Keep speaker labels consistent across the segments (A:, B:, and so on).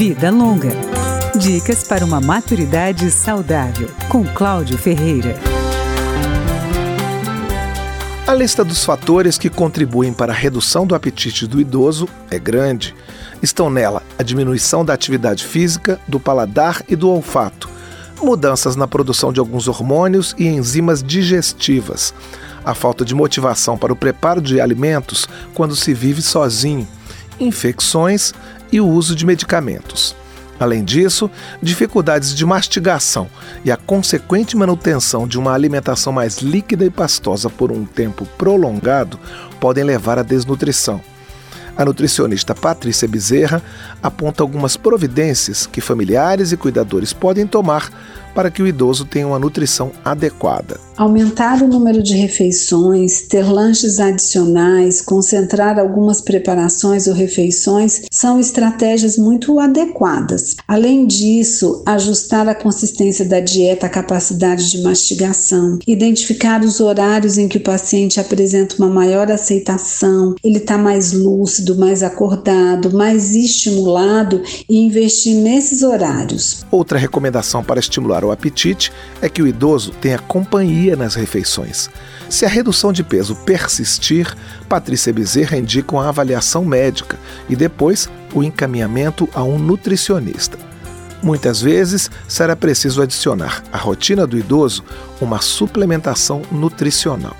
A: Vida Longa. Dicas para uma maturidade saudável, com Cláudio Ferreira.
B: A lista dos fatores que contribuem para a redução do apetite do idoso é grande. Estão nela a diminuição da atividade física, do paladar e do olfato, mudanças na produção de alguns hormônios e enzimas digestivas, a falta de motivação para o preparo de alimentos quando se vive sozinho, infecções e o uso de medicamentos. Além disso, dificuldades de mastigação e a consequente manutenção de uma alimentação mais líquida e pastosa por um tempo prolongado podem levar à desnutrição. A nutricionista Patrícia Bezerra aponta algumas providências que familiares e cuidadores podem tomar para que o idoso tenha uma nutrição adequada.
C: Aumentar o número de refeições, ter lanches adicionais, concentrar algumas preparações ou refeições são estratégias muito adequadas. Além disso, ajustar a consistência da dieta à capacidade de mastigação, identificar os horários em que o paciente apresenta uma maior aceitação, ele está mais lúcido, mais acordado, mais estimulado e investir nesses horários.
B: Outra recomendação para estimular o apetite é que o idoso tenha companhia nas refeições. Se a redução de peso persistir, Patrícia Bezerra indica uma avaliação médica e depois o encaminhamento a um nutricionista. Muitas vezes será preciso adicionar à rotina do idoso uma suplementação nutricional.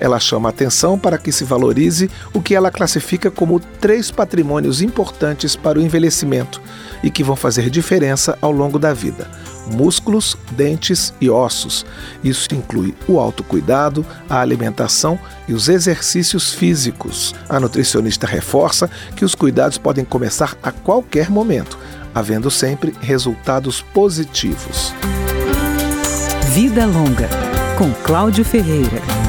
B: Ela chama atenção para que se valorize o que ela classifica como três patrimônios importantes para o envelhecimento e que vão fazer diferença ao longo da vida: músculos, dentes e ossos. Isso inclui o autocuidado, a alimentação e os exercícios físicos. A nutricionista reforça que os cuidados podem começar a qualquer momento, havendo sempre resultados positivos.
A: Vida Longa, com Cláudio Ferreira.